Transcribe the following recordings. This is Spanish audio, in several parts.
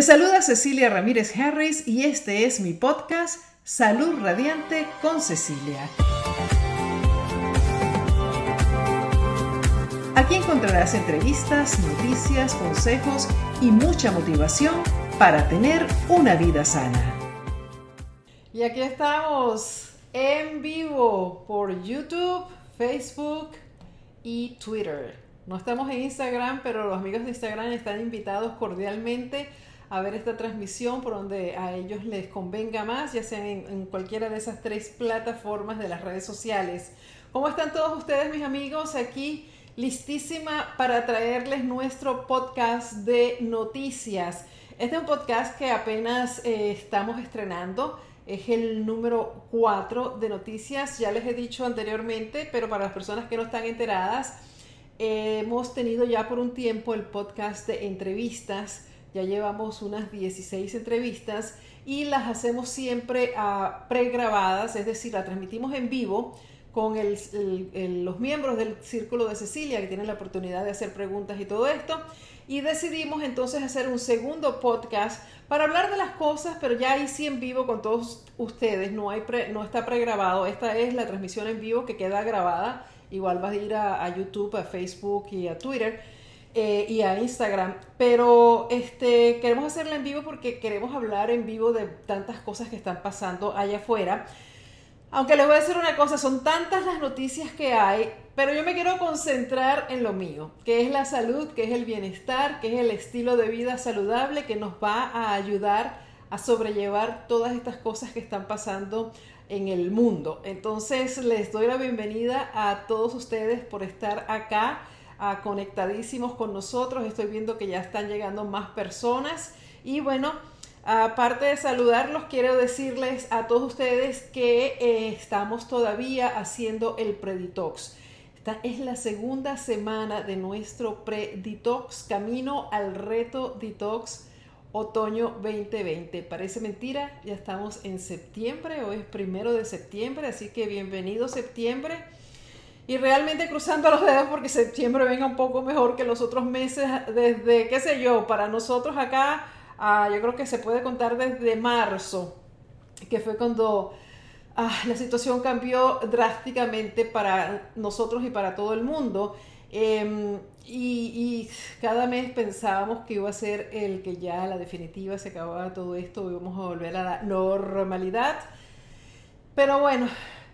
Te saluda Cecilia Ramírez Harris y este es mi podcast Salud Radiante con Cecilia. Aquí encontrarás entrevistas, noticias, consejos y mucha motivación para tener una vida sana. Y aquí estamos en vivo por YouTube, Facebook y Twitter. No estamos en Instagram, pero los amigos de Instagram están invitados cordialmente a ver esta transmisión por donde a ellos les convenga más, ya sea en, cualquiera de esas tres plataformas de las redes sociales. ¿Cómo están todos ustedes, mis amigos? Aquí listísima para traerles nuestro podcast de noticias. Este es un podcast que apenas eh, estamos estrenando. Es el número 4 de noticias. Ya les he dicho anteriormente, pero para las personas que no están enteradas, hemos tenido ya por un tiempo el podcast de entrevistas ya llevamos unas 16 entrevistas y las hacemos siempre uh, pregrabadas, es decir, las transmitimos en vivo con los miembros del Círculo de Cecilia que tienen la oportunidad de hacer preguntas y todo esto. Y decidimos entonces hacer un segundo podcast para hablar de las cosas, pero ya ahí sí en vivo con todos ustedes, no, hay no está pregrabado. Esta es la transmisión en vivo que queda grabada. Igual vas a ir a YouTube, a Facebook y a Twitter eh, y a Instagram. Pero este, queremos hacerla en vivo porque queremos hablar en vivo de tantas cosas que están pasando allá afuera. Aunque les voy a decir una cosa, son tantas las noticias que hay, pero yo me quiero concentrar en lo mío, que es la salud, que es el bienestar, que es el estilo de vida saludable que nos va a ayudar a sobrellevar todas estas cosas que están pasando en el mundo. Entonces les doy la bienvenida a todos ustedes por estar acá conectadísimos con nosotros. Estoy viendo que ya están llegando más personas. Y bueno, aparte de saludarlos, quiero decirles a todos ustedes que eh, estamos todavía haciendo el Preditox. Esta es la segunda semana de nuestro Preditox, camino al reto Detox otoño 2020. Parece mentira, ya estamos en septiembre, hoy es primero de septiembre, así que bienvenido septiembre y realmente cruzando los dedos porque septiembre venga un poco mejor que los otros meses, desde, qué sé yo, para nosotros acá, ah, yo creo que se puede contar desde marzo, que fue cuando ah, la situación cambió drásticamente para nosotros y para todo el mundo. Em, y, cada mes pensábamos que iba a ser el que ya la definitiva se acababa todo esto, íbamos a volver a la normalidad. Pero bueno,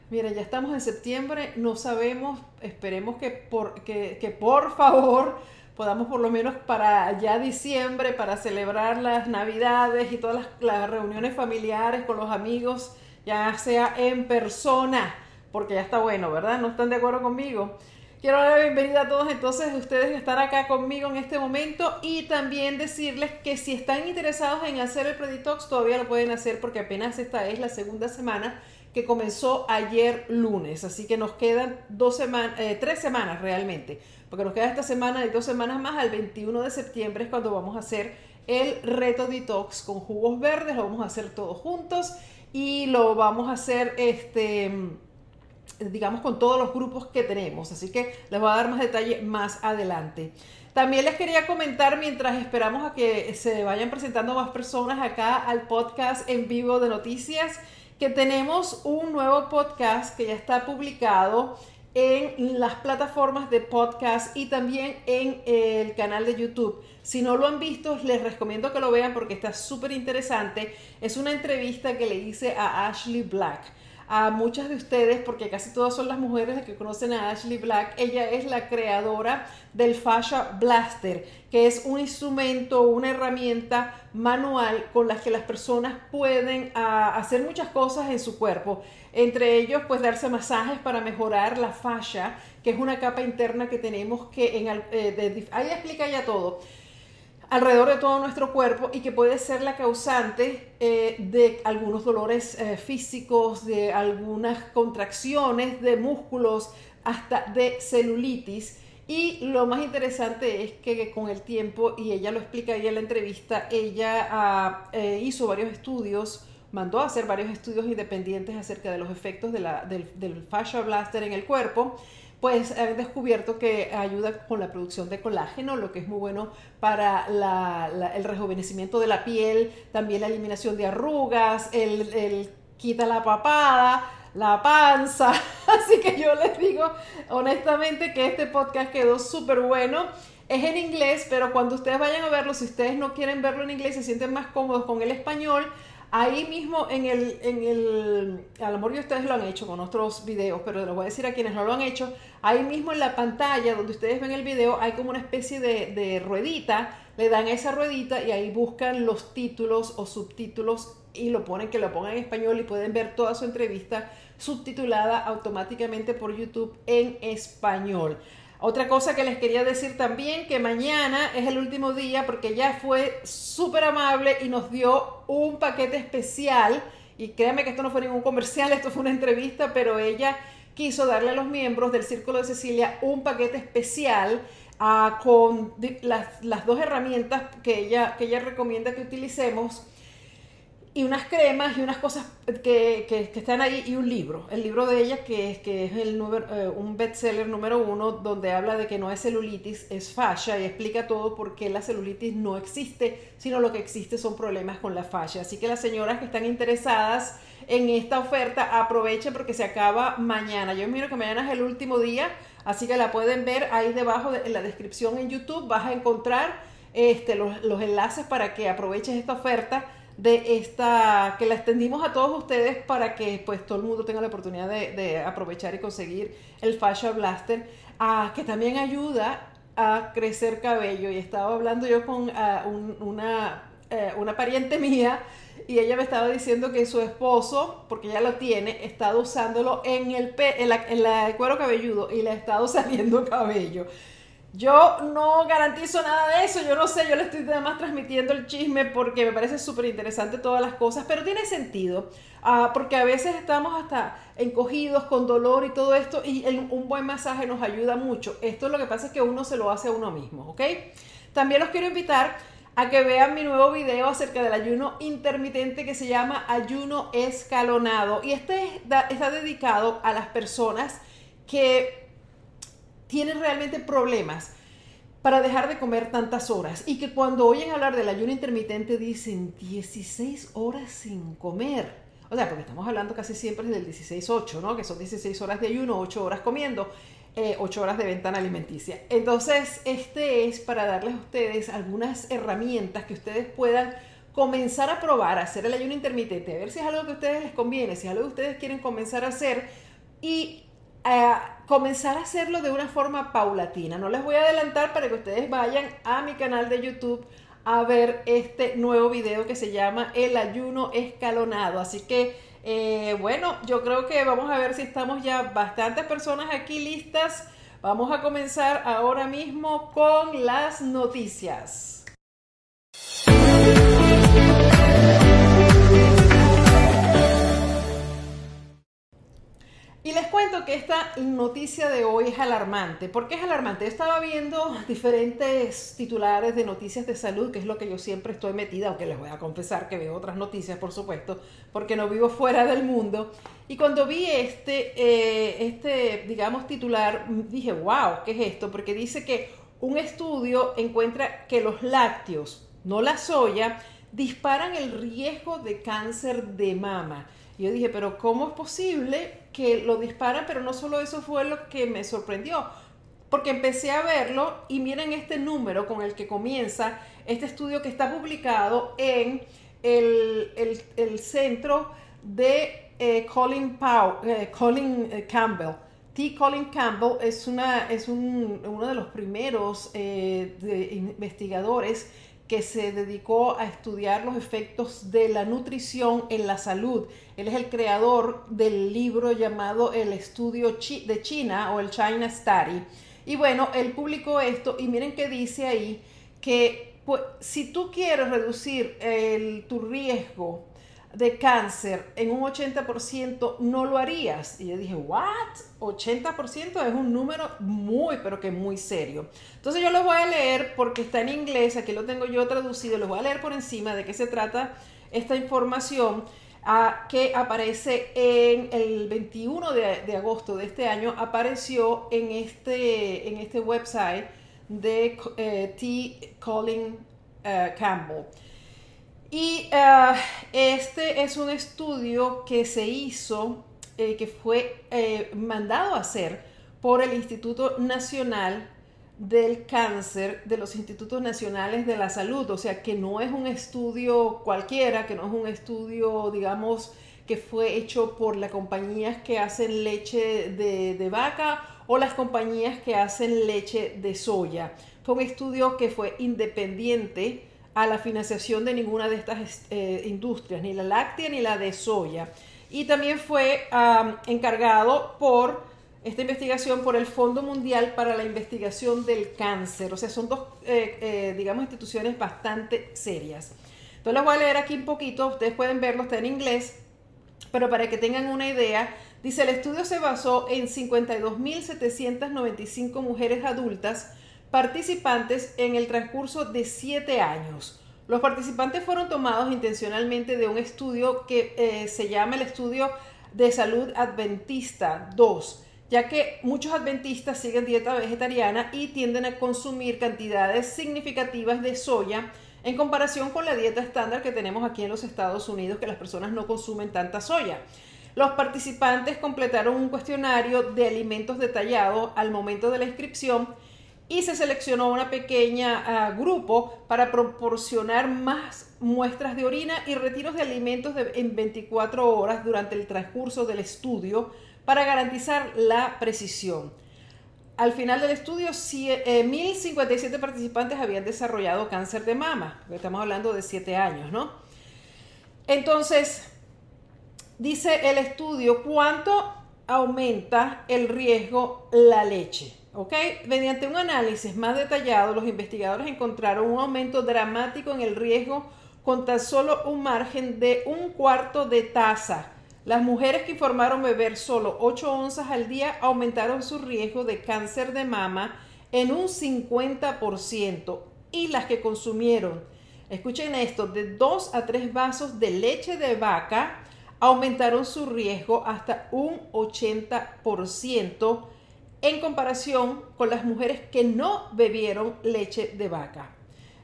Mira, ya estamos en septiembre, no sabemos, esperemos que por, que, por favor podamos por lo menos para ya diciembre, para celebrar las navidades y todas las, reuniones familiares con los amigos, ya sea en persona, porque ya está bueno, ¿verdad? ¿No están de acuerdo conmigo? Quiero dar la bienvenida a todos entonces ustedes que están acá conmigo en este momento y también decirles que si están interesados en hacer el Preditox todavía lo pueden hacer porque apenas esta es la segunda semana que comenzó ayer lunes, así que nos quedan dos semanas, eh, tres semanas realmente, porque nos queda esta semana y dos semanas más, al 21 de septiembre es cuando vamos a hacer el reto detox con jugos verdes, lo vamos a hacer todos juntos y lo vamos a hacer este digamos con todos los grupos que tenemos, así que les voy a dar más detalle más adelante. También les quería comentar mientras esperamos a que se vayan presentando más personas acá al podcast en vivo de noticias que tenemos un nuevo podcast que ya está publicado en las plataformas de podcast y también en el canal de YouTube. Si no lo han visto, les recomiendo que lo vean porque está súper interesante. Es una entrevista que le hice a Ashley Black a muchas de ustedes, porque casi todas son las mujeres las que conocen a Ashley Black. Ella es la creadora del Fascia Blaster, que es un instrumento, una herramienta manual con la que las personas pueden ah, hacer muchas cosas en su cuerpo. Entre ellos, pues darse masajes para mejorar la fascia, que es una capa interna que tenemos que en, eh, ahí explica ya todo alrededor de todo nuestro cuerpo y que puede ser la causante eh, de algunos dolores eh, físicos, de algunas contracciones de músculos, hasta de celulitis. Y lo más interesante es que con el tiempo, y ella lo explica ahí en la entrevista, ella ah, eh, hizo varios estudios, mandó a hacer varios estudios independientes acerca de los efectos del, del fascia blaster en el cuerpo pues han descubierto que ayuda con la producción de colágeno, lo que es muy bueno para el rejuvenecimiento de la piel, también la eliminación de arrugas, el, quita la papada, la panza. Así que yo les digo honestamente que este podcast quedó súper bueno. Es en inglés, pero cuando ustedes vayan a verlo, si ustedes no quieren verlo en inglés, se sienten más cómodos con el español, Ahí mismo en el, en el, a lo mejor ustedes lo han hecho con otros videos, pero les voy a decir a quienes no lo han hecho, ahí mismo en la pantalla donde ustedes ven el video hay como una especie de, de ruedita, le dan esa ruedita y ahí buscan los títulos o subtítulos y lo ponen, que lo pongan en español y pueden ver toda su entrevista subtitulada automáticamente por YouTube en español. Otra cosa que les quería decir también, que mañana es el último día porque ella fue súper amable y nos dio un paquete especial. Y créanme que esto no fue ningún comercial, esto fue una entrevista, pero ella quiso darle a los miembros del Círculo de Cecilia un paquete especial ah, con las, las, dos herramientas que ella, que ella recomienda que utilicemos y unas cremas y unas cosas que, que, están ahí y un libro, el libro de ella que es, que es el número, eh, un bestseller número uno donde habla de que no es celulitis, es fascia y explica todo por qué la celulitis no existe, sino lo que existe son problemas con la fascia. Así que las señoras que están interesadas en esta oferta aprovechen porque se acaba mañana. Yo miro que mañana es el último día, así que la pueden ver ahí debajo de, en la descripción en YouTube, vas a encontrar este, los, los enlaces para que aproveches esta oferta de esta, que la extendimos a todos ustedes para que pues todo el mundo tenga la oportunidad de, aprovechar y conseguir el Fascia Blaster, ah, que también ayuda a crecer cabello. Y estaba hablando yo con ah, una, eh, una pariente mía y ella me estaba diciendo que su esposo, porque ya lo tiene, estado usándolo en el, en la, el cuero cabelludo y le ha estado saliendo cabello. Yo no garantizo nada de eso, yo no sé, yo le estoy nada más transmitiendo el chisme porque me parece súper interesante todas las cosas, pero tiene sentido, ah, porque a veces estamos hasta encogidos con dolor y todo esto y un buen masaje nos ayuda mucho. Esto es lo que pasa es que uno se lo hace a uno mismo, ¿ok? También los quiero invitar a que vean mi nuevo video acerca del ayuno intermitente que se llama ayuno escalonado y este está dedicado a las personas que tienen realmente problemas para dejar de comer tantas horas y que cuando oyen hablar del ayuno intermitente dicen 16 horas sin comer. O sea, porque estamos hablando casi siempre del 16-8, ¿no? Que son 16 horas de ayuno, 8 horas comiendo, 8 eh, horas de ventana alimenticia. Entonces, este es para darles a ustedes algunas herramientas que ustedes puedan comenzar a probar, a hacer el ayuno intermitente, a ver si es algo que a ustedes les conviene, si es algo que ustedes quieren comenzar a hacer y comenzar a hacerlo de una forma paulatina. No les voy a adelantar para que ustedes vayan a mi canal de YouTube a ver este nuevo video que se llama El ayuno escalonado. Así que, eh, bueno, yo creo que vamos a ver si estamos ya bastantes personas aquí listas. Vamos a comenzar ahora mismo con las noticias. Y les cuento que esta noticia de hoy es alarmante. ¿Por qué es alarmante? estaba viendo diferentes titulares de noticias de salud, que es lo que yo siempre estoy metida, aunque les voy a confesar que veo otras noticias, por supuesto, porque no vivo fuera del mundo. Y cuando vi este, eh, este digamos, titular, dije, wow, ¿qué es esto? Porque dice que un estudio encuentra que los lácteos, no la soya, disparan el riesgo de cáncer de mama. Yo dije, pero ¿cómo es posible que lo disparan? Pero no solo eso fue lo que me sorprendió, porque empecé a verlo y miren este número con el que comienza este estudio que está publicado en el, centro de eh, Colin, eh, Colin eh, Campbell. T. Colin Campbell es, una, es uno de los primeros investigadores que se dedicó a estudiar los efectos de la nutrición en la salud. Él es el creador del libro llamado El Estudio de China o el China Study. Y bueno, él publicó esto y miren que dice ahí que pues, si tú quieres reducir el, tu riesgo de cáncer en un 80%, no lo harías. Y yo dije, ¿what? 80% es un número muy, pero que muy serio. Entonces yo lo voy a leer porque está en inglés, aquí lo tengo yo traducido, lo voy a leer por encima de qué se trata esta información. que aparece en el 21 de, agosto de este año, apareció en este, en este website de eh, T. Colin eh, Campbell. Y eh, este es un estudio que se hizo, que fue mandado a hacer por el Instituto Nacional del cáncer de los institutos nacionales de la salud, o sea que no es un estudio cualquiera, que no es un estudio, digamos, que fue hecho por las compañías que hacen leche de, vaca o las compañías que hacen leche de soya. Fue un estudio que fue independiente a la financiación de ninguna de estas eh, industrias, ni la láctea ni la de soya. Y también fue encargado por esta investigación por el Fondo Mundial para la Investigación del Cáncer. O sea, son dos, eh, eh, digamos, instituciones bastante serias. Entonces les voy a leer aquí un poquito, ustedes pueden verlo, está en inglés, pero para que tengan una idea, dice, el estudio se basó en 52.795 mujeres adultas participantes en el transcurso de 7 años. Los participantes fueron tomados intencionalmente de un estudio que eh, se llama el Estudio de Salud Adventista 2 ya que muchos adventistas siguen dieta vegetariana y tienden a consumir cantidades significativas de soya en comparación con la dieta estándar que tenemos aquí en los Estados Unidos, que las personas no consumen tanta soya. Los participantes completaron un cuestionario de alimentos detallado al momento de la inscripción y se seleccionó una pequeña ah, grupo para proporcionar más muestras de orina y retiros de alimentos en 24 horas durante el transcurso del estudio para garantizar la precisión. Al final del estudio, 1.057 eh, participantes habían desarrollado cáncer de mama. Estamos hablando de 7 años, ¿no? Entonces, dice el estudio cuánto aumenta el riesgo la leche. ¿Ok? Mediante un análisis más detallado, los investigadores encontraron un aumento dramático en el riesgo con tan solo un margen de un cuarto de taza las mujeres que informaron beber solo 8 onzas al día aumentaron su riesgo de cáncer de mama en un 50% y las que consumieron, escuchen esto, de 2 a 3 vasos de leche de vaca aumentaron su riesgo hasta un 80% en comparación con las mujeres que no bebieron leche de vaca.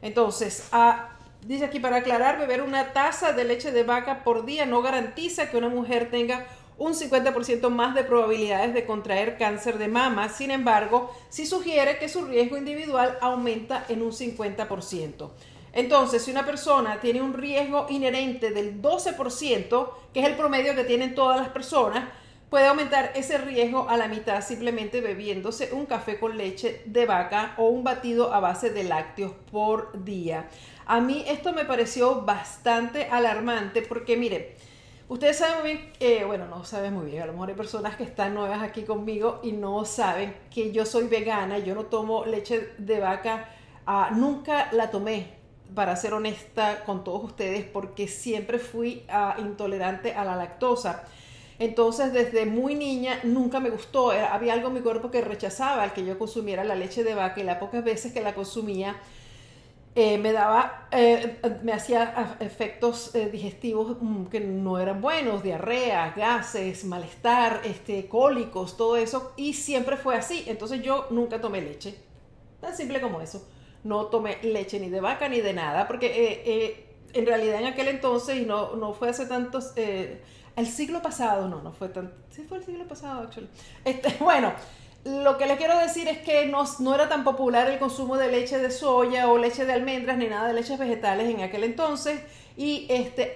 Entonces, a Dice aquí, para aclarar, beber una taza de leche de vaca por día no garantiza que una mujer tenga un 50% más de probabilidades de contraer cáncer de mama. Sin embargo, sí sugiere que su riesgo individual aumenta en un 50%. Entonces, si una persona tiene un riesgo inherente del 12%, que es el promedio que tienen todas las personas, puede aumentar ese riesgo a la mitad simplemente bebiéndose un café con leche de vaca o un batido a base de lácteos por día. A mí esto me pareció bastante alarmante porque, mire, ustedes saben muy bien, eh, bueno, no saben muy bien, a lo mejor hay personas que están nuevas aquí conmigo y no saben que yo soy vegana, yo no tomo leche de vaca, ah, nunca la tomé, para ser honesta con todos ustedes, porque siempre fui ah, intolerante a la lactosa. Entonces, desde muy niña nunca me gustó, había algo en mi cuerpo que rechazaba el que yo consumiera la leche de vaca y las pocas veces que la consumía, eh, me daba, eh, me hacía efectos eh, digestivos mm, que no eran buenos, diarrea, gases, malestar, este, cólicos, todo eso, y siempre fue así. Entonces yo nunca tomé leche, tan simple como eso. No tomé leche ni de vaca ni de nada, porque en realidad en aquel entonces, y no, no fue hace tantos, el siglo pasado, no, no fue tan, sí fue el siglo pasado, actually. Este, bueno, lo que les quiero decir es que no, no, era tan popular el consumo de leche de soya o leche de almendras ni nada de leches vegetales en aquel entonces y este,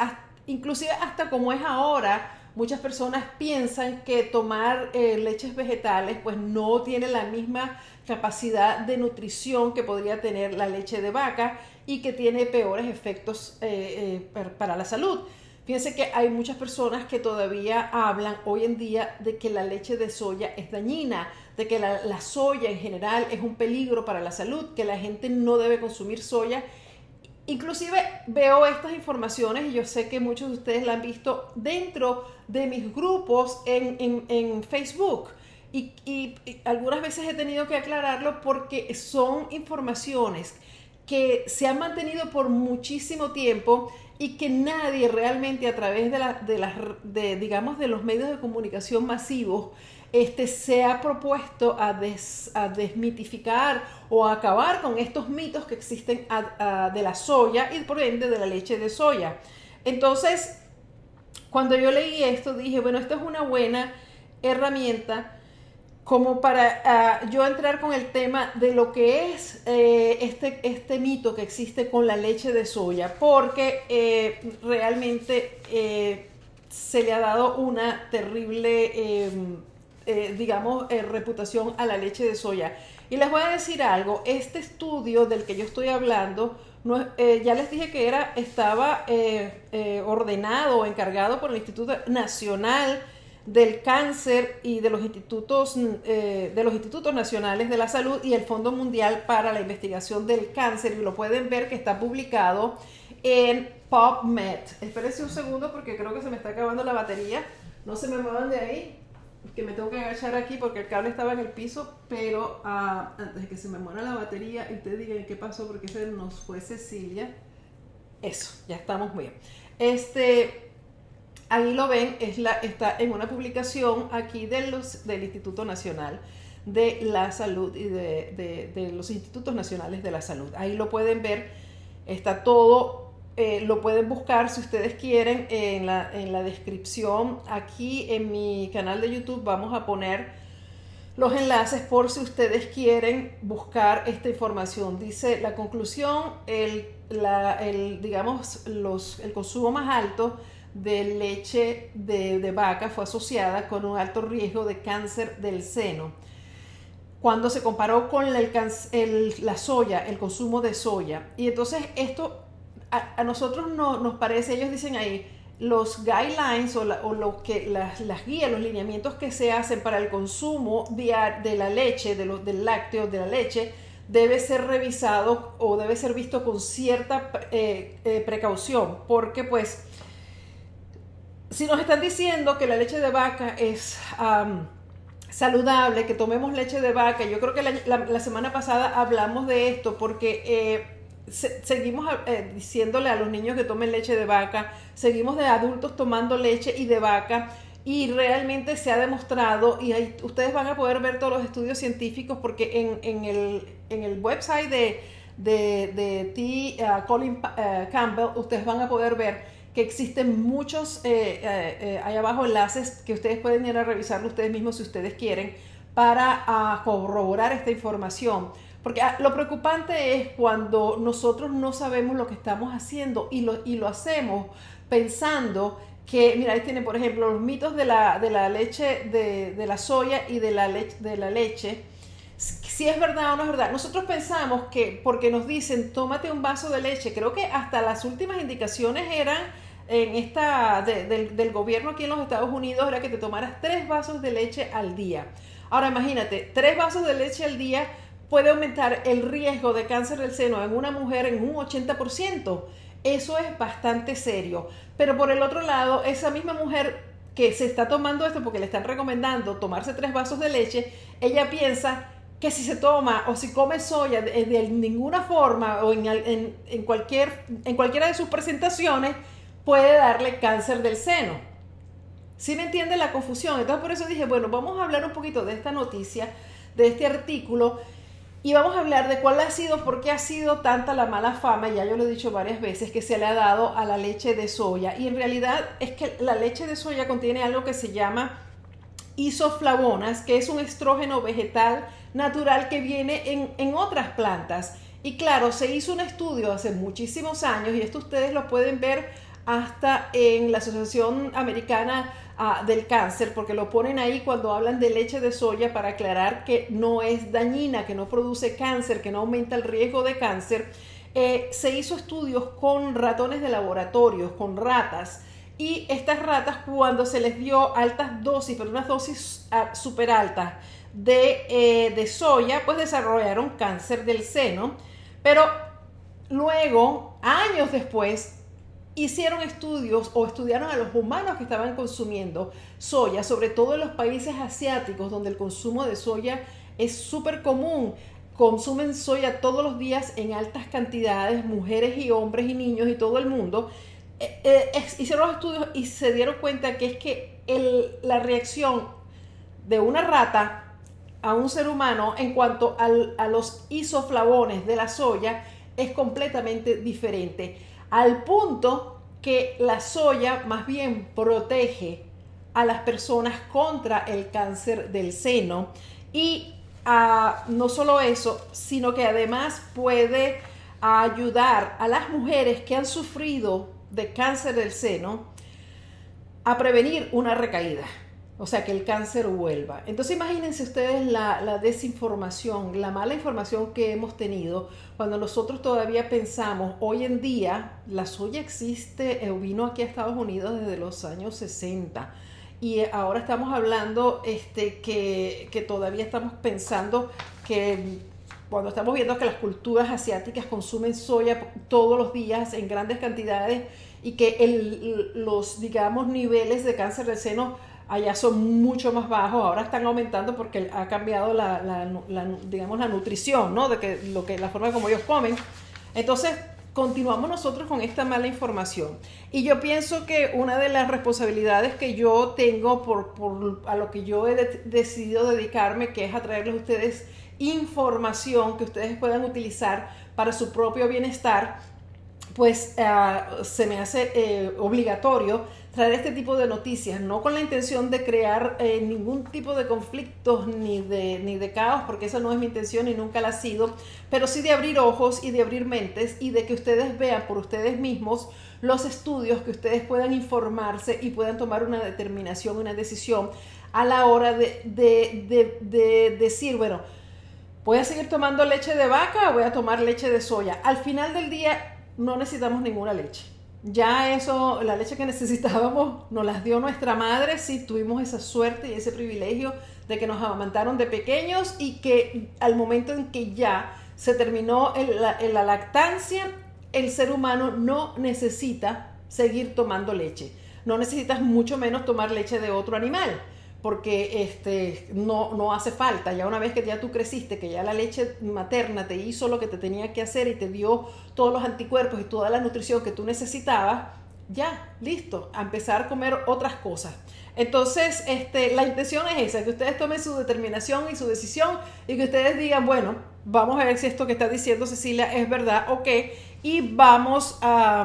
inclusive hasta como es ahora, muchas personas piensan que tomar eh, leches vegetales pues no tiene la misma capacidad de nutrición que podría tener la leche de vaca y que tiene peores efectos eh, eh, para la salud. Fíjense que hay muchas personas que todavía hablan hoy en día de que la leche de soya es dañina, de que la, soya en general es un peligro para la salud, que la gente no debe consumir soya. Inclusive veo estas informaciones y yo sé que muchos de ustedes la han visto dentro de mis grupos en, Facebook. y algunas veces he tenido que aclararlo porque son informaciones que se han mantenido por muchísimo tiempo y que nadie realmente a través de, de, las, de, digamos, de los medios de comunicación masivos este, se ha propuesto a, a desmitificar o a acabar con estos mitos que existen de la soya y por ende de la leche de soya. Entonces, cuando yo leí esto, dije, bueno, esto es una buena herramienta como para ah, yo entrar con el tema de lo que es eh, este, este mito que existe con la leche de soya, porque eh, realmente eh, se le ha dado una terrible, em, digamos, reputación a la leche de soya. Y les voy a decir algo, este estudio del que yo estoy hablando, ya les dije que era, estaba ordenado o encargado por el Instituto Nacional del cáncer y de los institutos eh, de los institutos nacionales de la salud y el Fondo Mundial para la Investigación del Cáncer y lo pueden ver que está publicado en PubMed. Espérense un segundo porque creo que se me está acabando la batería. No se me muevan de ahí, que me tengo que agachar aquí porque el cable estaba en el piso, pero ah, antes de que se me muera la batería y ustedes digan qué pasó porque se nos fue Cecilia. Eso, ya estamos bien. Este, ahí lo ven, está en una publicación aquí del Instituto Nacional de la Salud y de, los Institutos Nacionales de la Salud. Ahí lo pueden ver, está todo, eh, lo pueden buscar si ustedes quieren en la, en la descripción. Aquí en mi canal de YouTube vamos a poner los enlaces por si ustedes quieren buscar esta información. Dice la conclusión, el digamos, los, el consumo más alto de leche de, vaca fue asociada con un alto riesgo de cáncer del seno. Cuando se comparó con la soya, el consumo de soya. Y entonces esto a, nosotros no, nos parece, ellos dicen ahí, los guidelines o, lo que las, guías, los lineamientos que se hacen para el consumo de, de la leche, de los, del lácteo, de la leche, debe ser revisado o debe ser visto con cierta eh, eh, precaución, porque pues si nos están diciendo que la leche de vaca es saludable, que tomemos leche de vaca, yo creo que la, semana pasada hablamos de esto porque eh, seguimos eh, diciéndole a los niños que tomen leche de vaca, seguimos de adultos tomando leche y de vaca y realmente se ha demostrado y ustedes van a poder ver todos los estudios científicos porque en, el, website de, de, T. Uh, Colin Campbell ustedes van a poder ver que existen muchos, eh, eh, eh, hay abajo enlaces que ustedes pueden ir a revisarlo ustedes mismos si ustedes quieren para ah, corroborar esta información. Porque ah, lo preocupante es cuando nosotros no sabemos lo que estamos haciendo y lo, y lo hacemos pensando que, mira, ahí tiene, por ejemplo, los mitos de la, de la leche, de, de, la soya y de la, de la leche. Si es verdad o no es verdad. Nosotros pensamos que porque nos dicen, tómate un vaso de leche, creo que hasta las últimas indicaciones eran en esta del, gobierno aquí en los Estados Unidos era que te tomaras tres vasos de leche al día. Ahora imagínate, tres vasos de leche al día puede aumentar el riesgo de cáncer del seno en una mujer en un 80%. Eso es bastante serio. Pero por el otro lado, esa misma mujer que se está tomando esto porque le están recomendando tomarse tres vasos de leche, ella piensa que si se toma o si come soya de, ninguna forma o en, en, cualquier, en cualquiera de sus presentaciones, puede darle cáncer del seno. ¿Sí me entiende la confusión? Entonces por eso dije, bueno, vamos a hablar un poquito de esta noticia, de este artículo, y vamos a hablar de cuál ha sido, por qué ha sido tanta la mala fama, ya yo lo he dicho varias veces, que se le ha dado a la leche de soya. Y en realidad es que la leche de soya contiene algo que se llama isoflavonas, que es un estrógeno vegetal natural que viene en, en otras plantas. Y claro, se hizo un estudio hace muchísimos años, y esto ustedes lo pueden ver hasta en la Asociación Americana ah, del Cáncer, porque lo ponen ahí cuando hablan de leche de soya para aclarar que no es dañina, que no produce cáncer, que no aumenta el riesgo de cáncer. Eh, se hizo estudios con ratones de laboratorios, con ratas, y estas ratas cuando se les dio altas dosis, pero unas dosis ah, súper altas de, eh, de soya, pues desarrollaron cáncer del seno, pero luego, años después, hicieron estudios o estudiaron a los humanos que estaban consumiendo soya, sobre todo en los países asiáticos donde el consumo de soya es súper común. consumen soya todos los días en altas cantidades, mujeres y hombres y niños y todo el mundo, eh, eh, hicieron los estudios y se dieron cuenta que es que la reacción de una rata a un ser humano en cuanto a los isoflavones de la soya es completamente diferente, al punto que la soya más bien protege a las personas contra el cáncer del seno y ah, no solo eso, sino que además puede ayudar a las mujeres que han sufrido de cáncer del seno a prevenir una recaída. O sea, que el cáncer vuelva. Entonces imagínense ustedes la, desinformación, la mala información que hemos tenido cuando nosotros todavía pensamos, hoy en día la soya existe, eh, vino aquí a Estados Unidos desde los años 60 y ahora estamos hablando este, que, que todavía estamos pensando que cuando estamos viendo que las culturas asiáticas consumen soya todos los días en grandes cantidades y que el, los, digamos, niveles de cáncer del seno allá son mucho más bajos, ahora están aumentando porque ha cambiado la, digamos, la nutrición, ¿no? De que, lo que, la forma como ellos comen. Entonces, continuamos nosotros con esta mala información. Y yo pienso que una de las responsabilidades que yo tengo por, por a lo que yo he decidido dedicarme, que es a traerles a ustedes información que ustedes puedan utilizar para su propio bienestar, pues ah, se me hace eh, obligatorio traer este tipo de noticias, no con la intención de crear eh, ningún tipo de conflictos ni de, ni de caos, porque esa no es mi intención y nunca la ha sido, pero sí de abrir ojos y de abrir mentes y de que ustedes vean por ustedes mismos los estudios, que ustedes puedan informarse y puedan tomar una determinación, una decisión a la hora de, de, de decir, bueno, voy a seguir tomando leche de vaca o voy a tomar leche de soya. Al final del día no necesitamos ninguna leche ya eso, la leche que necesitábamos nos las dio nuestra madre, sí tuvimos esa suerte y ese privilegio de que nos amamantaron de pequeños y que al momento en que ya se terminó la, la lactancia, el ser humano no necesita seguir tomando leche. No necesitas mucho menos tomar leche de otro animal porque este, no, no hace falta. Ya una vez que ya tú creciste, que ya la leche materna te hizo lo que te tenía que hacer y te dio todos los anticuerpos y toda la nutrición que tú necesitabas, ya, listo, a empezar a comer otras cosas. Entonces, este, la intención es esa, que ustedes tomen su determinación y su decisión y que ustedes digan, bueno, vamos a ver si esto que está diciendo Cecilia es verdad o qué, y vamos a,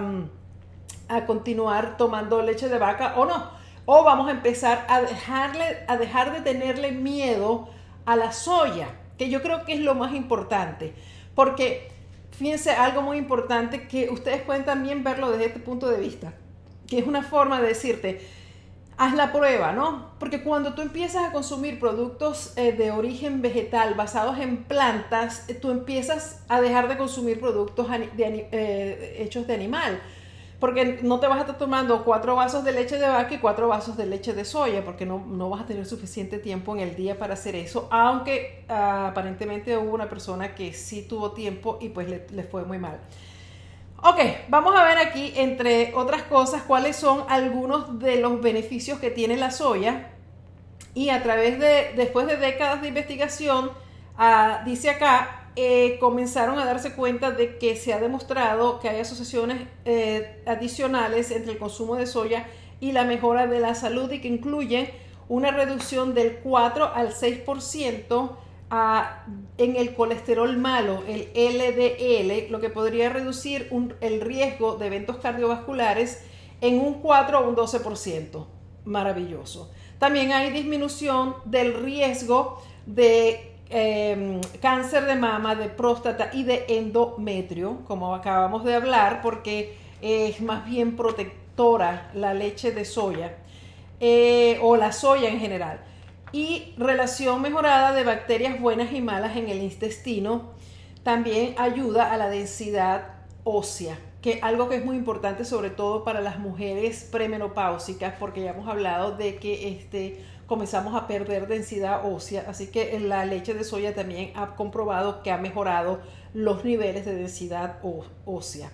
a continuar tomando leche de vaca o no o vamos a empezar a, dejarle, a dejar de tenerle miedo a la soya, que yo creo que es lo más importante. Porque fíjense algo muy importante que ustedes pueden también verlo desde este punto de vista, que es una forma de decirte, haz la prueba, ¿no? Porque cuando tú empiezas a consumir productos eh, de origen vegetal basados en plantas, tú empiezas a dejar de consumir productos eh, hechos de animal porque no te vas a estar tomando cuatro vasos de leche de vaca y cuatro vasos de leche de soya, porque no, vas a tener suficiente tiempo en el día para hacer eso, aunque ah, aparentemente hubo una persona que sí tuvo tiempo y pues le, fue muy mal. Ok, vamos a ver aquí, entre otras cosas, cuáles son algunos de los beneficios que tiene la soya. Y a través de, después de décadas de investigación, ah, dice acá, eh, comenzaron a darse cuenta de que se ha demostrado que hay asociaciones eh, adicionales entre el consumo de soya y la mejora de la salud y que incluyen una reducción del 4 al 6% a, en el colesterol malo, el LDL, lo que podría reducir el riesgo de eventos cardiovasculares en un 4 o un 12%. Maravilloso. También hay disminución del riesgo de Em, cáncer de mama, de próstata y de endometrio, como acabamos de hablar, porque es más bien protectora la leche de soya eh, o la soya en general. Y relación mejorada de bacterias buenas y malas en el intestino también ayuda a la densidad ósea, que algo que es muy importante sobre todo para las mujeres premenopáusicas, porque ya hemos hablado de que este comenzamos a perder densidad ósea, así que la leche de soya también ha comprobado que ha mejorado los niveles de densidad ósea.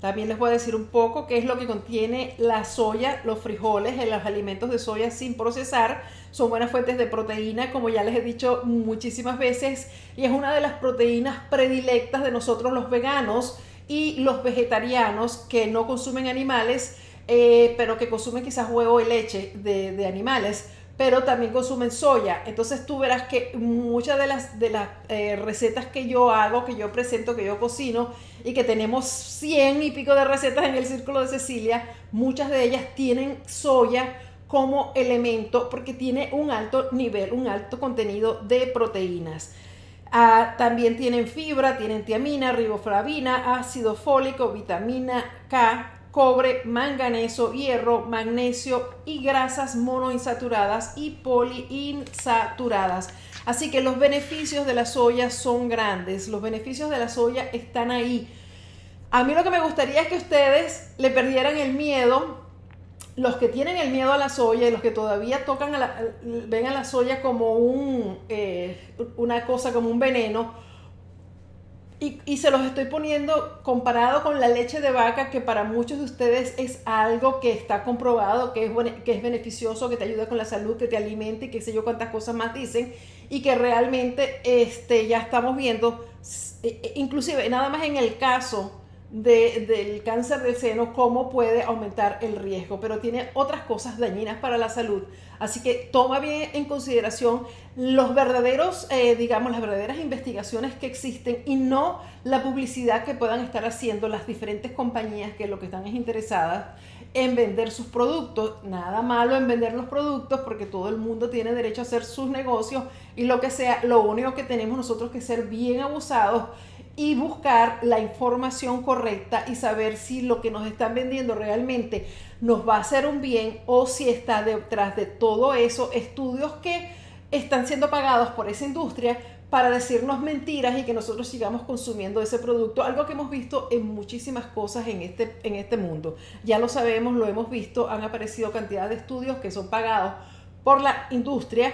También les voy a decir un poco qué es lo que contiene la soya, los frijoles, los alimentos de soya sin procesar. Son buenas fuentes de proteína, como ya les he dicho muchísimas veces, y es una de las proteínas predilectas de nosotros los veganos y los vegetarianos que no consumen animales, eh, pero que consumen quizás huevo y leche de animales pero también consumen soya. Entonces tú verás que muchas de las, de las eh, recetas que yo hago, que yo presento, que yo cocino, y que tenemos 100 y pico de recetas en el Círculo de Cecilia, muchas de ellas tienen soya como elemento porque tiene un alto nivel, un alto contenido de proteínas. Ah, también tienen fibra, tienen tiamina, riboflavina, ácido fólico, vitamina K, cobre, manganeso, hierro, magnesio y grasas monoinsaturadas y poliinsaturadas. Así que los beneficios de la soya son grandes, los beneficios de la soya están ahí. A mí lo que me gustaría es que ustedes le perdieran el miedo, los que tienen el miedo a la soya y los que todavía tocan ven a la soya como un, eh, una cosa, como un veneno, y, se los estoy poniendo comparado con la leche de vaca, que para muchos de ustedes es algo que está comprobado, que es, que es beneficioso, que te ayuda con la salud, que te alimenta y qué sé yo cuántas cosas más dicen, y que realmente este, ya estamos viendo, e, e, inclusive nada más en el caso del cáncer de seno, cómo puede aumentar el riesgo, pero tiene otras cosas dañinas para la salud. Así que toma bien en consideración los verdaderos, eh, digamos, las verdaderas investigaciones que existen y no la publicidad que puedan estar haciendo las diferentes compañías que lo que están es interesadas en vender sus productos. Nada malo en vender los productos porque todo el mundo tiene derecho a hacer sus negocios y lo que sea. Lo único que tenemos nosotros que ser bien abusados y buscar la información correcta y saber si lo que nos están vendiendo realmente nos va a hacer un bien o si está detrás de todo eso estudios que están siendo pagados por esa industria para decirnos mentiras y que nosotros sigamos consumiendo ese producto, algo que hemos visto en muchísimas cosas en este, en este mundo. Ya lo sabemos, lo hemos visto, han aparecido cantidad de estudios que son pagados por la industria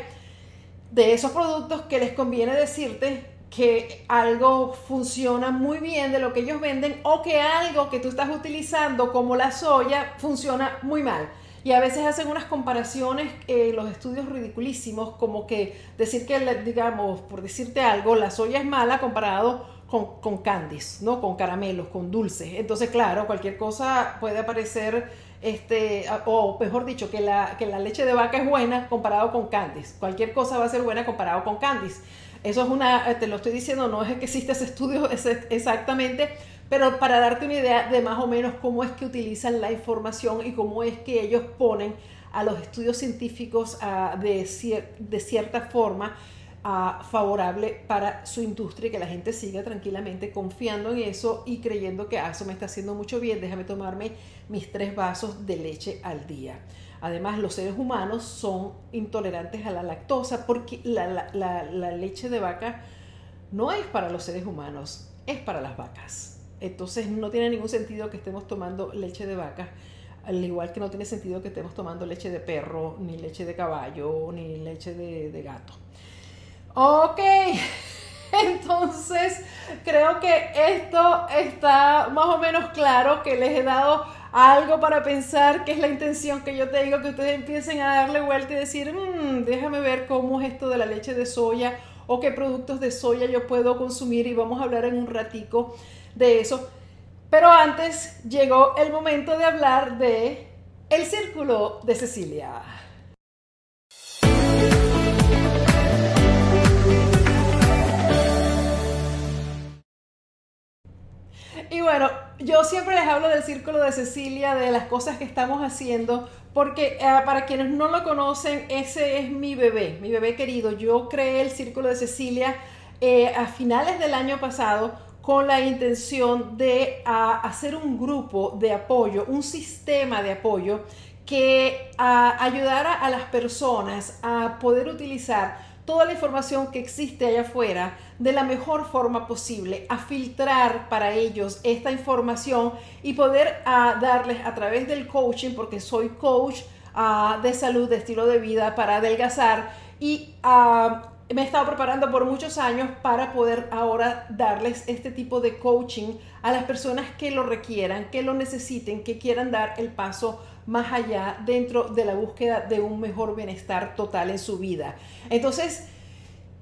de esos productos que les conviene decirte que algo funciona muy bien de lo que ellos venden o que algo que tú estás utilizando como la soya funciona muy mal. Y a veces hacen unas comparaciones, eh, los estudios ridiculísimos, como que decir que, digamos, por decirte algo, la soya es mala comparado con, con candies, ¿no? Con caramelos, con dulces. Entonces, claro, cualquier cosa puede aparecer, este, o mejor dicho, que la, que la leche de vaca es buena comparado con candies. Cualquier cosa va a ser buena comparado con candies. Eso es una, eh, te lo estoy diciendo, no es que existe ese estudio exactamente, pero para darte una idea de más o menos cómo es que utilizan la información y cómo es que ellos ponen a los estudios científicos ah, de, cierta forma ah, favorable para su industria y que la gente siga tranquilamente confiando en eso y creyendo que ah, eso me está haciendo mucho bien, déjame tomarme mis tres vasos de leche al día. Además, los seres humanos son intolerantes a la lactosa porque la, leche de vaca no es para los seres humanos, es para las vacas. Entonces no tiene ningún sentido que estemos tomando leche de vaca, al igual que no tiene sentido que estemos tomando leche de perro, ni leche de caballo, ni leche de, de gato. Ok, entonces creo que esto está más o menos claro que les he dado algo para pensar, que es la intención que yo tengo, que ustedes empiecen a darle vuelta y decir, mm, déjame ver cómo es esto de la leche de soya o qué productos de soya yo puedo consumir y vamos a hablar en un ratico de eso. Pero antes llegó el momento de hablar de el círculo de Cecilia. Y bueno, yo siempre les hablo del círculo de Cecilia, de las cosas que estamos haciendo, porque eh, para quienes no lo conocen, ese es mi bebé, mi bebé querido. Yo creé el círculo de Cecilia eh, a finales del año pasado con la intención de hacer un grupo de apoyo, un sistema de apoyo que ayudara a las personas a poder utilizar toda la información que existe allá afuera de la mejor forma posible, a filtrar para ellos esta información y poder ah, darles a través del coaching, porque soy coach ah, de salud, de estilo de vida, para adelgazar y ah, me he estado preparando por muchos años para poder ahora darles este tipo de coaching a las personas que lo requieran, que lo necesiten, que quieran dar el paso más allá dentro de la búsqueda de un mejor bienestar total en su vida. Entonces,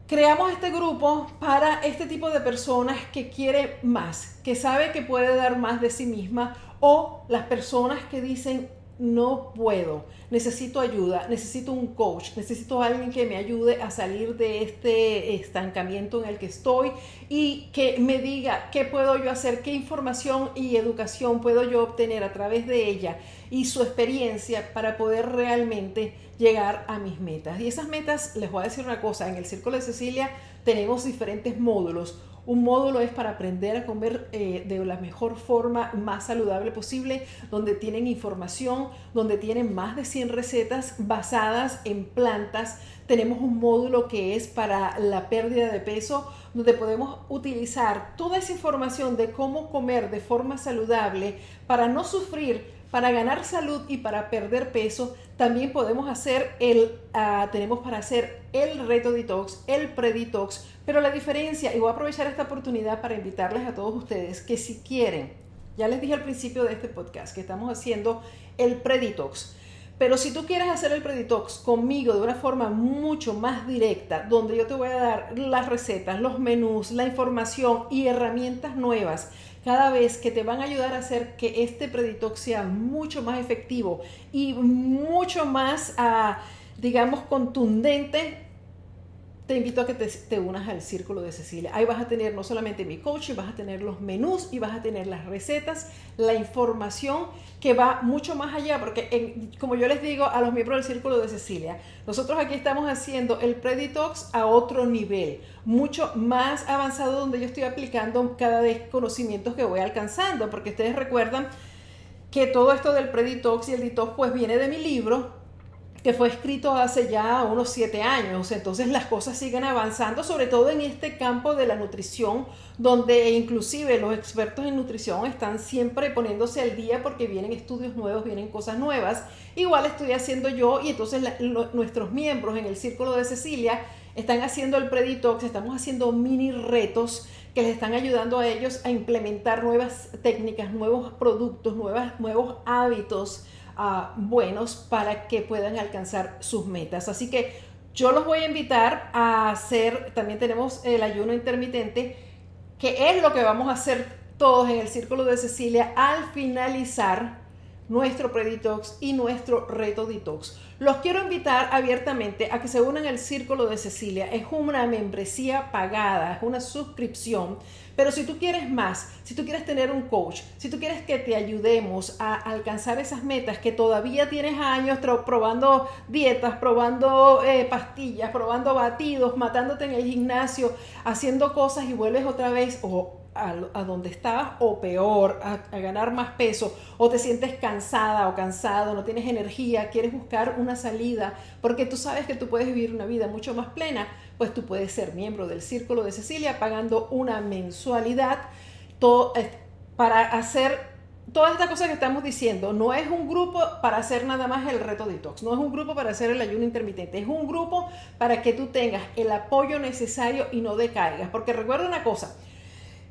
creamos este grupo para este tipo de personas que quiere más, que sabe que puede dar más de sí misma o las personas que dicen no puedo, necesito ayuda, necesito un coach, necesito alguien que me ayude a salir de este estancamiento en el que estoy y que me diga qué puedo yo hacer, qué información y educación puedo yo obtener a través de ella y su experiencia para poder realmente llegar a mis metas. Y esas metas, les voy a decir una cosa, en el Círculo de Cecilia tenemos diferentes módulos. Un módulo es para aprender a comer eh, de la mejor forma, más saludable posible, donde tienen información, donde tienen más de 100 recetas basadas en plantas. Tenemos un módulo que es para la pérdida de peso, donde podemos utilizar toda esa información de cómo comer de forma saludable para no sufrir para ganar salud y para perder peso, también podemos hacer el, ah, tenemos para hacer el reto detox, el pre-detox, pero la diferencia, y voy a aprovechar esta oportunidad para invitarles a todos ustedes que si quieren, ya les dije al principio de este podcast que estamos haciendo el pre-detox, pero si tú quieres hacer el pre-detox conmigo de una forma mucho más directa, donde yo te voy a dar las recetas, los menús, la información y herramientas nuevas cada vez que te van a ayudar a hacer que este preditox sea mucho más efectivo y mucho más, ah, digamos, contundente te invito a que te, unas al Círculo de Cecilia. Ahí vas a tener no solamente mi coaching, vas a tener los menús y vas a tener las recetas, la información que va mucho más allá, porque como yo les digo a los miembros del Círculo de Cecilia, nosotros aquí estamos haciendo el Preditox a otro nivel, mucho más avanzado donde yo estoy aplicando cada vez conocimientos que voy alcanzando, porque ustedes recuerdan que todo esto del Preditox y el Detox pues viene de mi libro, que fue escrito hace ya unos siete años. Entonces las cosas siguen avanzando, sobre todo en este campo de la nutrición, donde inclusive los expertos en nutrición están siempre poniéndose al día porque vienen estudios nuevos, vienen cosas nuevas. Igual estoy haciendo yo y entonces nuestros miembros en el Círculo de Cecilia están haciendo el Preditox, estamos haciendo mini retos que les están ayudando a ellos a implementar nuevas técnicas, nuevos productos, nuevas, nuevos hábitos buenos para que puedan alcanzar sus metas. Así que yo los voy a invitar a hacer, también tenemos el ayuno intermitente, que es lo que vamos a hacer todos en el Círculo de Cecilia al finalizar nuestro preditox y nuestro reto detox. Los quiero invitar abiertamente a que se unan al Círculo de Cecilia. Es una membresía pagada, es una suscripción. Pero si tú quieres más, si tú quieres tener un coach, si tú quieres que te ayudemos a alcanzar esas metas que todavía tienes años probando dietas, probando eh, pastillas, probando batidos, matándote en el gimnasio, haciendo cosas y vuelves otra vez a, donde estabas o peor, a, ganar más peso, o te sientes cansada o cansado, no tienes energía, quieres buscar una salida, porque tú sabes que tú puedes vivir una vida mucho más plena, pues tú puedes ser miembro del Círculo de Cecilia pagando una mensualidad todo, para hacer todas estas cosas que estamos diciendo. No es un grupo para hacer nada más el reto detox, no es un grupo para hacer el ayuno intermitente, es un grupo para que tú tengas el apoyo necesario y no decaigas, porque recuerda una cosa,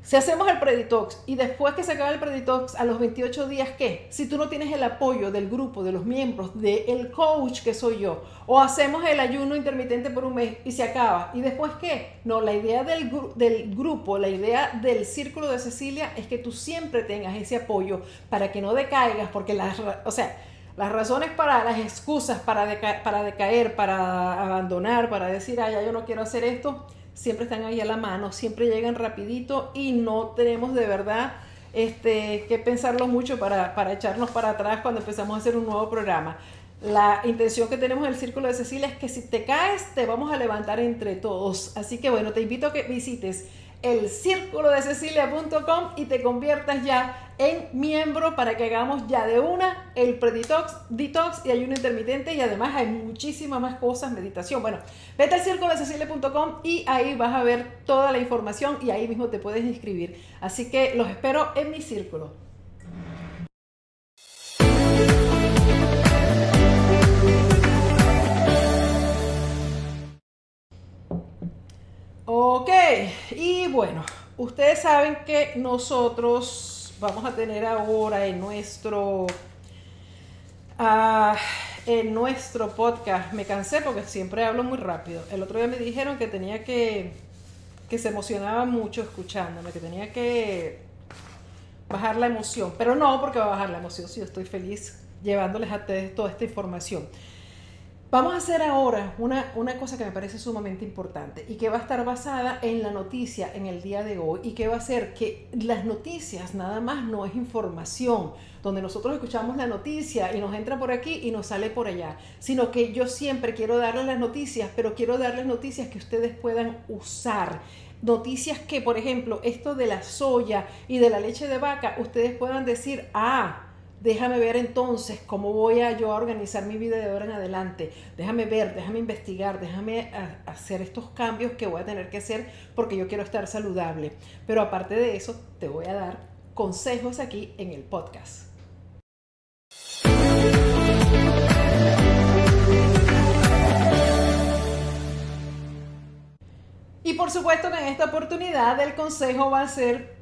si hacemos el preditox y después que se acaba el preditox a los 28 días, ¿qué? Si tú no tienes el apoyo del grupo, de los miembros, del coach que soy yo, o hacemos el ayuno intermitente por un mes y se acaba, ¿y después qué? No, la idea del, del grupo, la idea del círculo de Cecilia es que tú siempre tengas ese apoyo para que no decaigas, porque las, o sea, las razones para, las excusas para, para decaer, para abandonar, para decir, ay, ya yo no quiero hacer esto, siempre están ahí a la mano, siempre llegan rapidito y no tenemos de verdad este, que pensarlo mucho para, para echarnos para atrás cuando empezamos a hacer un nuevo programa. La intención que tenemos en el Círculo de Cecilia es que si te caes, te vamos a levantar entre todos. Así que bueno, te invito a que visites el círculo de cecilia.com y te conviertas ya en miembro para que hagamos ya de una el preditox, detox y ayuno intermitente y además hay muchísimas más cosas, meditación. Bueno, vete al círculo de cecilia.com y ahí vas a ver toda la información y ahí mismo te puedes inscribir. Así que los espero en mi círculo. Ok, y bueno, ustedes saben que nosotros vamos a tener ahora en nuestro, uh, en nuestro podcast, me cansé porque siempre hablo muy rápido. El otro día me dijeron que tenía que, que se emocionaba mucho escuchándome, que tenía que bajar la emoción, pero no porque va a bajar la emoción, si yo estoy feliz llevándoles a ustedes toda esta información. Vamos a hacer ahora una, una, cosa que me parece sumamente importante y que va a estar basada en la noticia en el día de hoy y que va a ser que las noticias nada más no es información, donde nosotros escuchamos la noticia y nos entra por aquí y nos sale por allá, sino que yo siempre quiero darles las noticias, pero quiero darles noticias que ustedes puedan usar. Noticias que, por ejemplo, esto de la soya y de la leche de vaca, ustedes puedan decir, ah, déjame ver entonces cómo voy a yo a organizar mi vida de ahora en adelante, déjame ver, déjame investigar, déjame hacer estos cambios que voy a tener que hacer porque yo quiero estar saludable. Pero aparte de eso, te voy a dar consejos aquí en el podcast. Y por supuesto que en esta oportunidad el consejo va a ser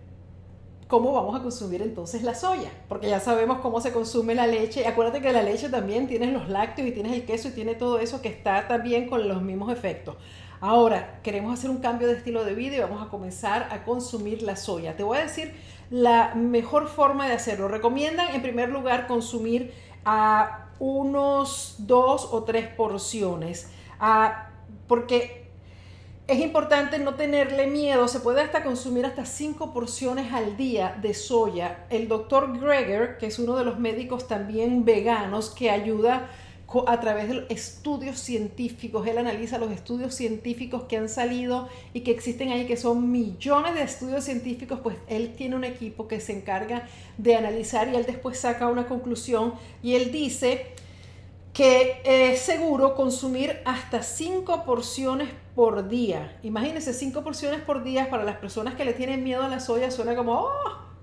cómo vamos a consumir entonces la soya, porque ya sabemos cómo se consume la leche. Acuérdate que la leche también tienes los lácteos y tienes el queso y tiene todo eso que está también con los mismos efectos. Ahora, queremos hacer un cambio de estilo de vida y vamos a comenzar a consumir la soya. Te voy a decir la mejor forma de hacerlo. Recomiendan en primer lugar consumir a unos dos o tres porciones, porque es importante no tenerle miedo, se puede hasta consumir hasta cinco porciones al día de soya. El doctor Greger, que es uno de los médicos también veganos, que ayuda a través de estudios científicos, él analiza los estudios científicos que han salido y que existen ahí, que son millones de estudios científicos, pues él tiene un equipo que se encarga de analizar y él después saca una conclusión y él dice que es seguro consumir hasta cinco porciones por día. Imagínense, cinco porciones por día para las personas que le tienen miedo a la soya suena como, oh",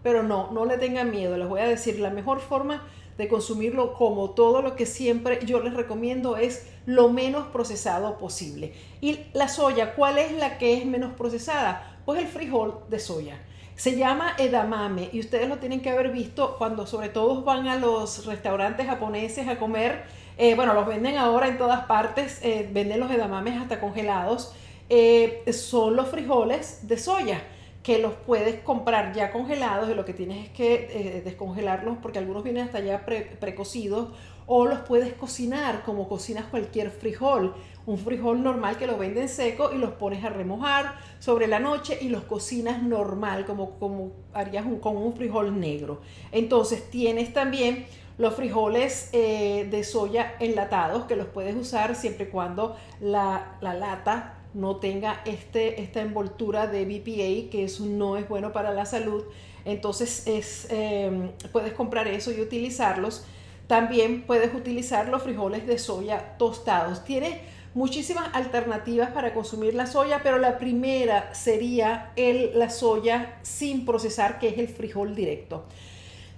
pero no, no le tengan miedo. Les voy a decir, la mejor forma de consumirlo como todo lo que siempre yo les recomiendo es lo menos procesado posible. Y la soya, ¿cuál es la que es menos procesada? Pues el frijol de soya. Se llama edamame y ustedes lo tienen que haber visto cuando sobre todo van a los restaurantes japoneses a comer eh, bueno, los venden ahora en todas partes, eh, venden los edamames hasta congelados. Eh, son los frijoles de soya que los puedes comprar ya congelados y lo que tienes es que descongelarlos porque algunos vienen hasta ya precocidos o los puedes cocinar como cocinas cualquier frijol. Un frijol normal que lo venden seco y los pones a remojar sobre la noche y los cocinas normal como, como harías con un frijol negro. Entonces tienes también los frijoles eh, de soya enlatados que los puedes usar siempre y cuando la, lata no tenga este, esta envoltura de BPA, que eso no es bueno para la salud. Entonces es, em, puedes comprar eso y utilizarlos. También puedes utilizar los frijoles de soya tostados. Tienes muchísimas alternativas para consumir la soya, pero la primera sería el, la soya sin procesar, que es el frijol directo.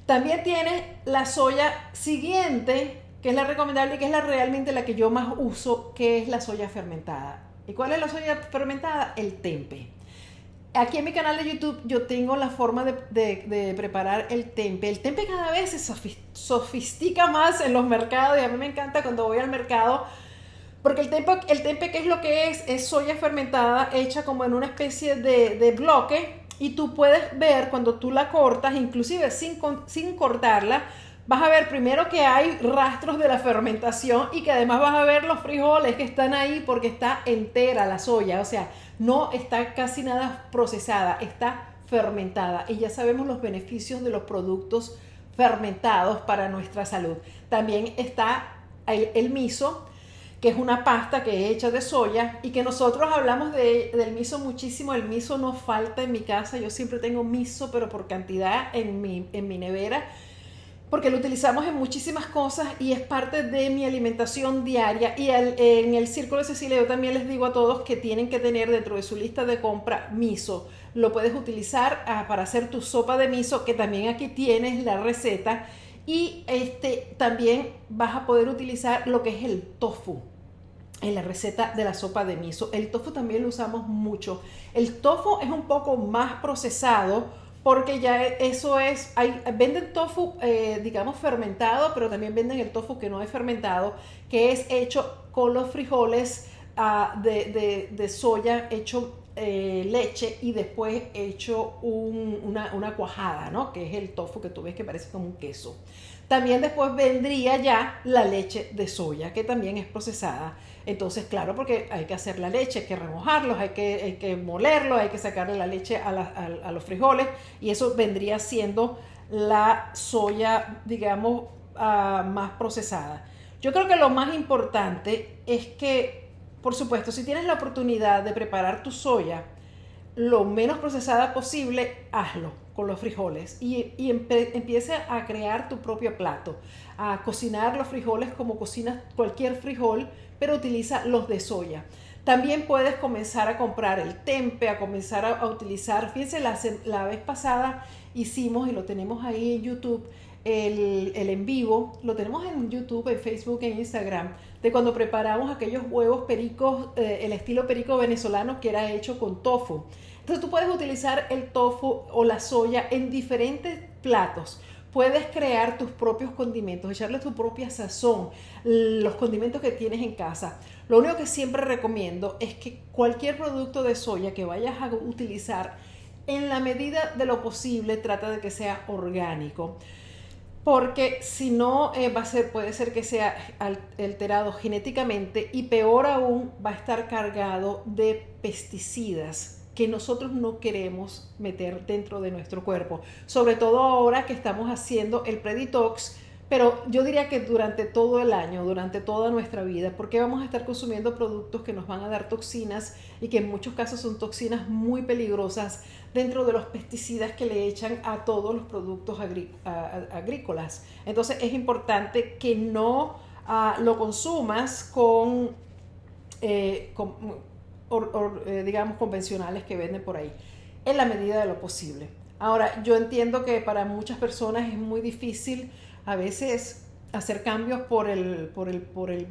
También tiene la soya siguiente, que es la recomendable y que es la realmente la que yo más uso, que es la soya fermentada. ¿Y cuál es la soya fermentada? El tempe. Aquí en mi canal de YouTube yo tengo la forma de, preparar el tempe. El tempe cada vez se sofistica más en los mercados y a mí me encanta cuando voy al mercado porque el tempe, ¿qué es lo que es? Es soya fermentada hecha como en una especie de, bloque y tú puedes ver cuando tú la cortas, inclusive sin, cortarla, vas a ver primero que hay rastros de la fermentación y que además vas a ver los frijoles que están ahí porque está entera la soya, o sea, no está casi nada procesada, está fermentada y ya sabemos los beneficios de los productos fermentados para nuestra salud. También está el miso, que es una pasta que he hecha de soya y que nosotros hablamos de, del miso muchísimo. El miso no falta en mi casa, yo siempre tengo miso, pero por cantidad en mi, en mi nevera, porque lo utilizamos en muchísimas cosas y es parte de mi alimentación diaria. Y en el Círculo de Cecilia yo también les digo a todos que tienen que tener dentro de su lista de compra miso. Lo puedes utilizar ah, para hacer tu sopa de miso, que también aquí tienes la receta y este, también vas a poder utilizar lo que es el tofu. en la receta de la sopa de miso. El tofu también lo usamos mucho. El tofu es un poco más procesado porque ya eso es, venden tofu, eh, digamos, fermentado, pero también venden el tofu que no es fermentado, que es hecho con los frijoles ah, de, soya, hecho eh, leche y después hecho una, una, cuajada, ¿no? Que es el tofu que tú ves que parece como un queso. También después vendría ya la leche de soya, que también es procesada. Entonces, claro, porque hay que hacer la leche, hay que remojarlos, hay que, hay que molerlos, hay que sacarle la leche a, los frijoles y eso vendría siendo la soya, digamos, ah, más procesada. Yo creo que lo más importante es que, por supuesto, si tienes la oportunidad de preparar tu soya lo menos procesada posible, hazlo con los frijoles y, y a crear tu propio plato, a cocinar los frijoles como cocinas cualquier frijol, pero utiliza los de soya. También puedes comenzar a comprar el tempe, a comenzar a, utilizar, fíjense, la, la, vez pasada hicimos y lo tenemos ahí en YouTube, el, en vivo, lo tenemos en YouTube, en Facebook, en Instagram, de cuando preparamos aquellos huevos pericos, eh, el estilo perico venezolano que era hecho con tofu. Entonces tú puedes utilizar el tofu o la soya en diferentes platos. Puedes crear tus propios condimentos, echarle tu propia sazón, los condimentos que tienes en casa. Lo único que siempre recomiendo es que cualquier producto de soya que vayas a utilizar, en la medida de lo posible, trata de que sea orgánico porque si no eh, va a ser, puede ser que sea alterado genéticamente y peor aún va a estar cargado de pesticidas que nosotros no queremos meter dentro de nuestro cuerpo. Sobre todo ahora que estamos haciendo el preditox, pero yo diría que durante todo el año, durante toda nuestra vida, porque vamos a estar consumiendo productos que nos van a dar toxinas y que en muchos casos son toxinas muy peligrosas dentro de los pesticidas que le echan a todos los productos agrícolas. Entonces es importante que no ah, lo consumas con, eh, eh, digamos, convencionales que venden por ahí, en la medida de lo posible. Ahora, yo entiendo que para muchas personas es muy difícil a veces hacer cambios por el, por el, por el,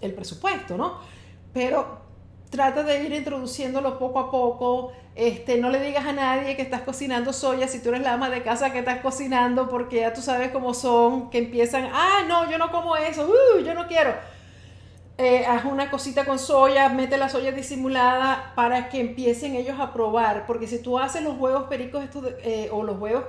el presupuesto, ¿no? Pero trata de ir introduciéndolo poco a poco. Este, no le digas a nadie que estás cocinando soya si tú eres la ama de casa que estás cocinando, porque ya tú sabes cómo son, que empiezan, ah, no, yo no como eso, uh, yo no quiero eh, haz una cosita con soya, mete la soya disimulada para que empiecen ellos a probar, porque si tú haces los huevos pericos estos, eh, o los huevos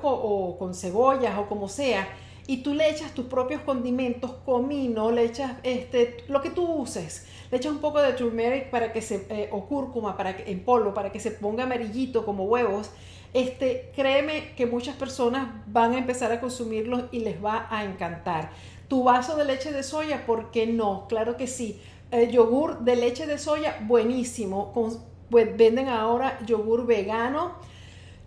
con cebollas o como sea, y tú le echas tus propios condimentos, comino, le echas este, lo que tú uses, le echas un poco de turmeric para que se, eh, o cúrcuma para que, en polvo para que se ponga amarillito como huevos, este, créeme que muchas personas van a empezar a consumirlos y les va a encantar. Tu vaso de leche de soya, ¿por qué no? Claro que sí. El yogur de leche de soya, buenísimo. pues venden ahora yogur vegano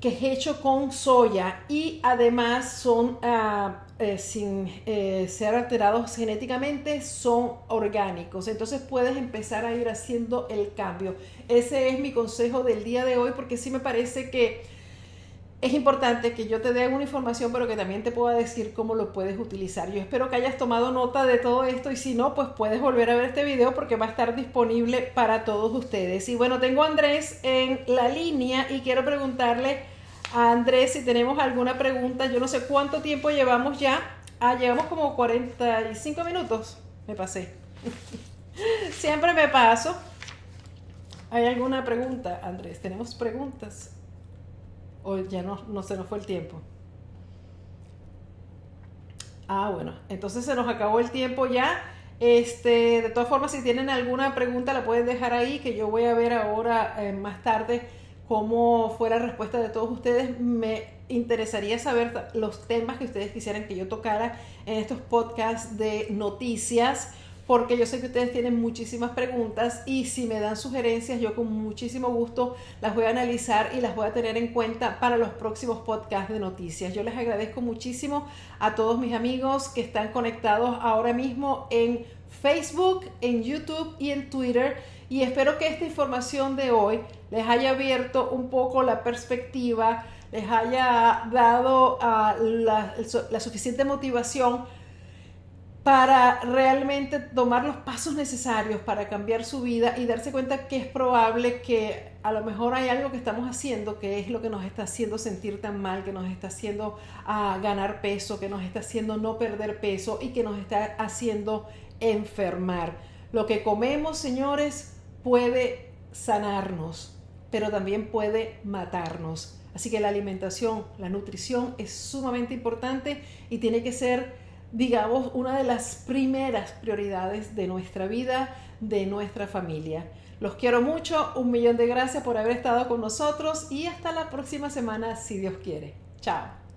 que es hecho con soya y además son ah, eh, sin eh, ser alterados genéticamente, son orgánicos. Entonces puedes empezar a ir haciendo el cambio. Ese es mi consejo del día de hoy porque sí me parece que es importante que yo te dé una información, pero que también te pueda decir cómo lo puedes utilizar. Yo espero que hayas tomado nota de todo esto y si no, pues puedes volver a ver este video porque va a estar disponible para todos ustedes. Y bueno, tengo a Andrés en la línea y quiero preguntarle Andrés si tenemos alguna pregunta. Yo no sé cuánto tiempo llevamos ya. Ah, llevamos como 45 minutos. Me pasé. Siempre me paso. ¿Hay alguna pregunta, Andrés? ¿Tenemos preguntas? o ya no, no se nos fue el tiempo. Ah, bueno, entonces se nos acabó el tiempo ya. Este, de todas formas, si tienen alguna pregunta, la pueden dejar ahí, que yo voy a ver ahora eh, más tarde cómo fue la respuesta de todos ustedes. Me interesaría saber los temas que ustedes quisieran que yo tocara en estos podcasts de noticias porque yo sé que ustedes tienen muchísimas preguntas y si me dan sugerencias, yo con muchísimo gusto las voy a analizar y las voy a tener en cuenta para los próximos podcasts de noticias. Yo les agradezco muchísimo a todos mis amigos que están conectados ahora mismo en Facebook, en YouTube y en Twitter y espero que esta información de hoy les haya abierto un poco la perspectiva, les haya dado ah, la suficiente motivación para realmente tomar los pasos necesarios para cambiar su vida y darse cuenta que es probable que a lo mejor hay algo que estamos haciendo que es lo que nos está haciendo sentir tan mal, que nos está haciendo uh, ganar peso, que nos está haciendo no perder peso y que nos está haciendo enfermar. Lo que comemos, señores, puede sanarnos, pero también puede matarnos. Así que la alimentación, la nutrición es sumamente importante y tiene que ser digamos, una de las primeras prioridades de nuestra vida, de nuestra familia. Los quiero mucho, un millón de gracias por haber estado con nosotros y hasta la próxima semana si Dios quiere. Chao.